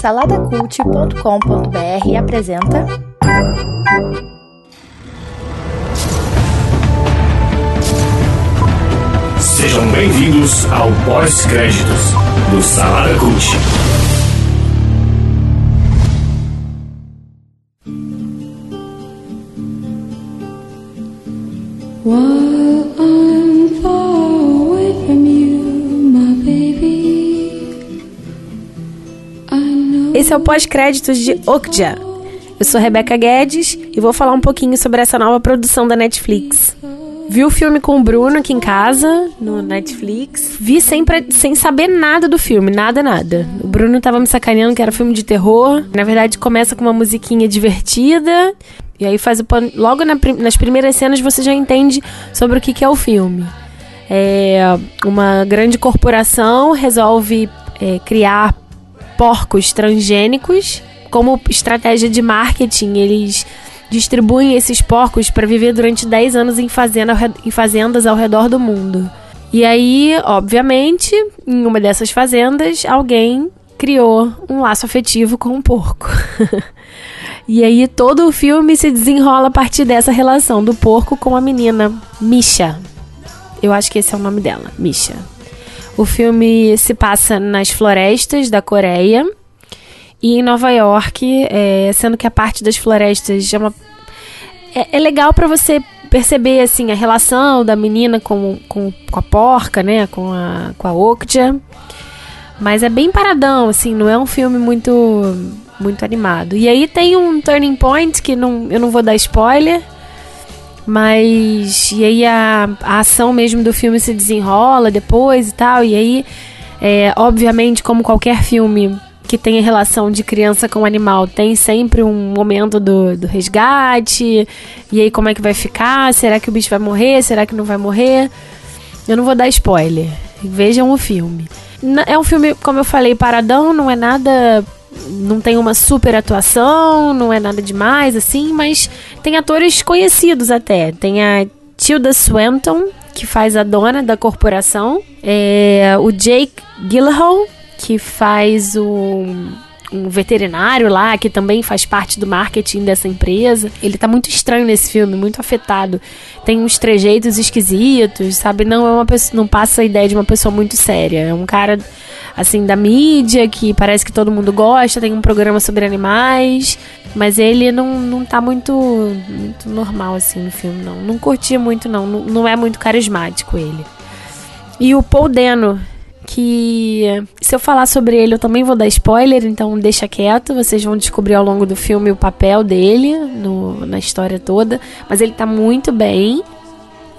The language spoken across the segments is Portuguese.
Saladacult.com.br apresenta. Sejam bem-vindos ao pós-créditos do Salada Cult. While É o pós-créditos de Okja. Eu sou Rebeca Guedes e vou falar um pouquinho sobre essa nova produção da Netflix. Vi o filme com o Bruno aqui em casa, no Netflix. Vi sem, sem saber nada do filme, nada, nada. O Bruno tava me sacaneando que era filme de terror. Na verdade, começa com uma musiquinha divertida. E aí faz o pan... Logo na nas primeiras cenas você já entende sobre o que, que é o filme. É, uma grande corporação resolve é, criar porcos transgênicos. Como estratégia de marketing, eles distribuem esses porcos para viver durante 10 anos em, fazenda, em fazendas ao redor do mundo. E aí, obviamente, em uma dessas fazendas, alguém criou um laço afetivo com um porco. e aí todo o filme se desenrola a partir dessa relação do porco com a menina Misha. Eu acho que esse é o nome dela, Misha. O filme se passa nas florestas da Coreia e em Nova York, é, sendo que a parte das florestas é uma é, é legal pra você perceber assim a relação da menina com, com, com a porca, né, com a com a Okja. Mas é bem paradão, assim, não é um filme muito muito animado. E aí tem um turning point que não, eu não vou dar spoiler, mas e aí a, a ação mesmo do filme se desenrola depois e tal. E aí, é, obviamente, como qualquer filme que tenha relação de criança com animal, tem sempre um momento do, do resgate. E aí, como é que vai ficar? Será que o bicho vai morrer? Será que não vai morrer? Eu não vou dar spoiler. Vejam o filme. É um filme, como eu falei, paradão, não é nada. Não tem uma super atuação, não é nada demais, assim, mas tem atores conhecidos até. Tem a Tilda Swinton, que faz a dona da corporação. É, o Jake Gyllenhaal, que faz o um veterinário lá que também faz parte do marketing dessa empresa. Ele tá muito estranho nesse filme, muito afetado. Tem uns trejeitos esquisitos, sabe? Não é uma pessoa, não passa a ideia de uma pessoa muito séria. É um cara assim da mídia que parece que todo mundo gosta, tem um programa sobre animais, mas ele não, não tá muito muito normal assim no filme não. Não curti muito não, não, não é muito carismático ele. E o Paul Dano, que se eu falar sobre ele eu também vou dar spoiler, então deixa quieto, vocês vão descobrir ao longo do filme o papel dele no, na história toda, mas ele tá muito bem.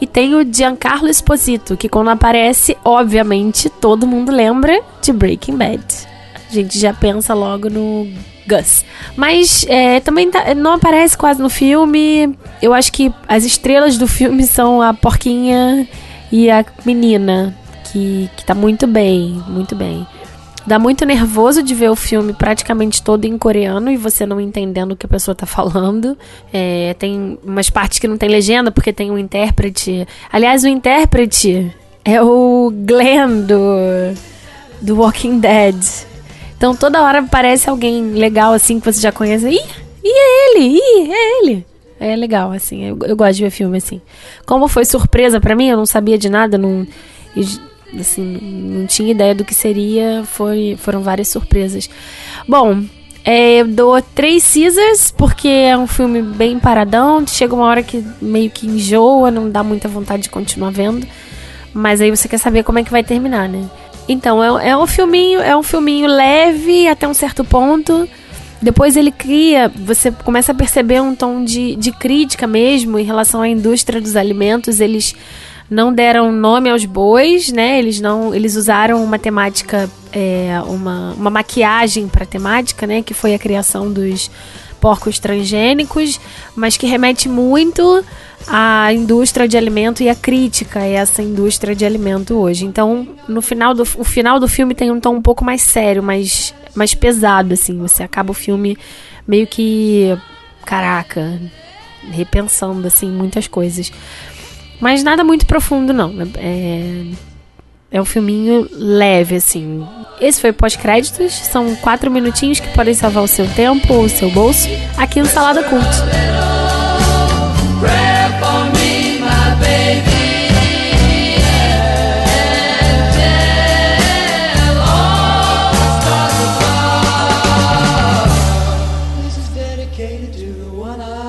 E tem o Giancarlo Esposito, que quando aparece, obviamente, todo mundo lembra de Breaking Bad. A gente já pensa logo no Gus. Mas é, também tá- não aparece quase no filme. Eu acho que as estrelas do filme são a porquinha e a menina, que, que tá muito bem, muito bem. Dá muito nervoso de ver o filme praticamente todo em coreano e você não entendendo o que a pessoa tá falando. É, tem umas partes que não tem legenda porque tem um intérprete. Aliás, o intérprete é o Glenn do, do Walking Dead. Então toda hora parece alguém legal assim que você já conhece. Ih, ih é ele, ih, é ele. É legal, assim, eu, eu gosto de ver filme assim. Como foi surpresa pra mim, eu não sabia de nada, não, assim, não tinha ideia do que seria, foi, foram várias surpresas. Bom, é, eu dou três Caesars, porque é um filme bem paradão, chega uma hora que meio que enjoa, não dá muita vontade de continuar vendo. Mas aí você quer saber como é que vai terminar, né? Então, é, é um filminho, é um filminho leve até um certo ponto. Depois ele cria, você começa a perceber um tom de, de crítica mesmo em relação à indústria dos alimentos. Eles não deram nome aos bois, né? Eles não, eles usaram uma temática, é, uma, uma maquiagem para temática, né? Que foi a criação dos porcos transgênicos, mas que remete muito à indústria de alimento e à crítica a essa indústria de alimento hoje. Então, no final do o final do filme tem um tom um pouco mais sério, mais mais pesado assim. Você acaba o filme meio que caraca, repensando assim muitas coisas. Mas nada muito profundo não. É, É um filminho leve, assim. Esse foi pós-créditos. São quatro minutinhos que podem salvar o seu tempo ou o seu bolso aqui no Salada Cult. This is dedicated to the one I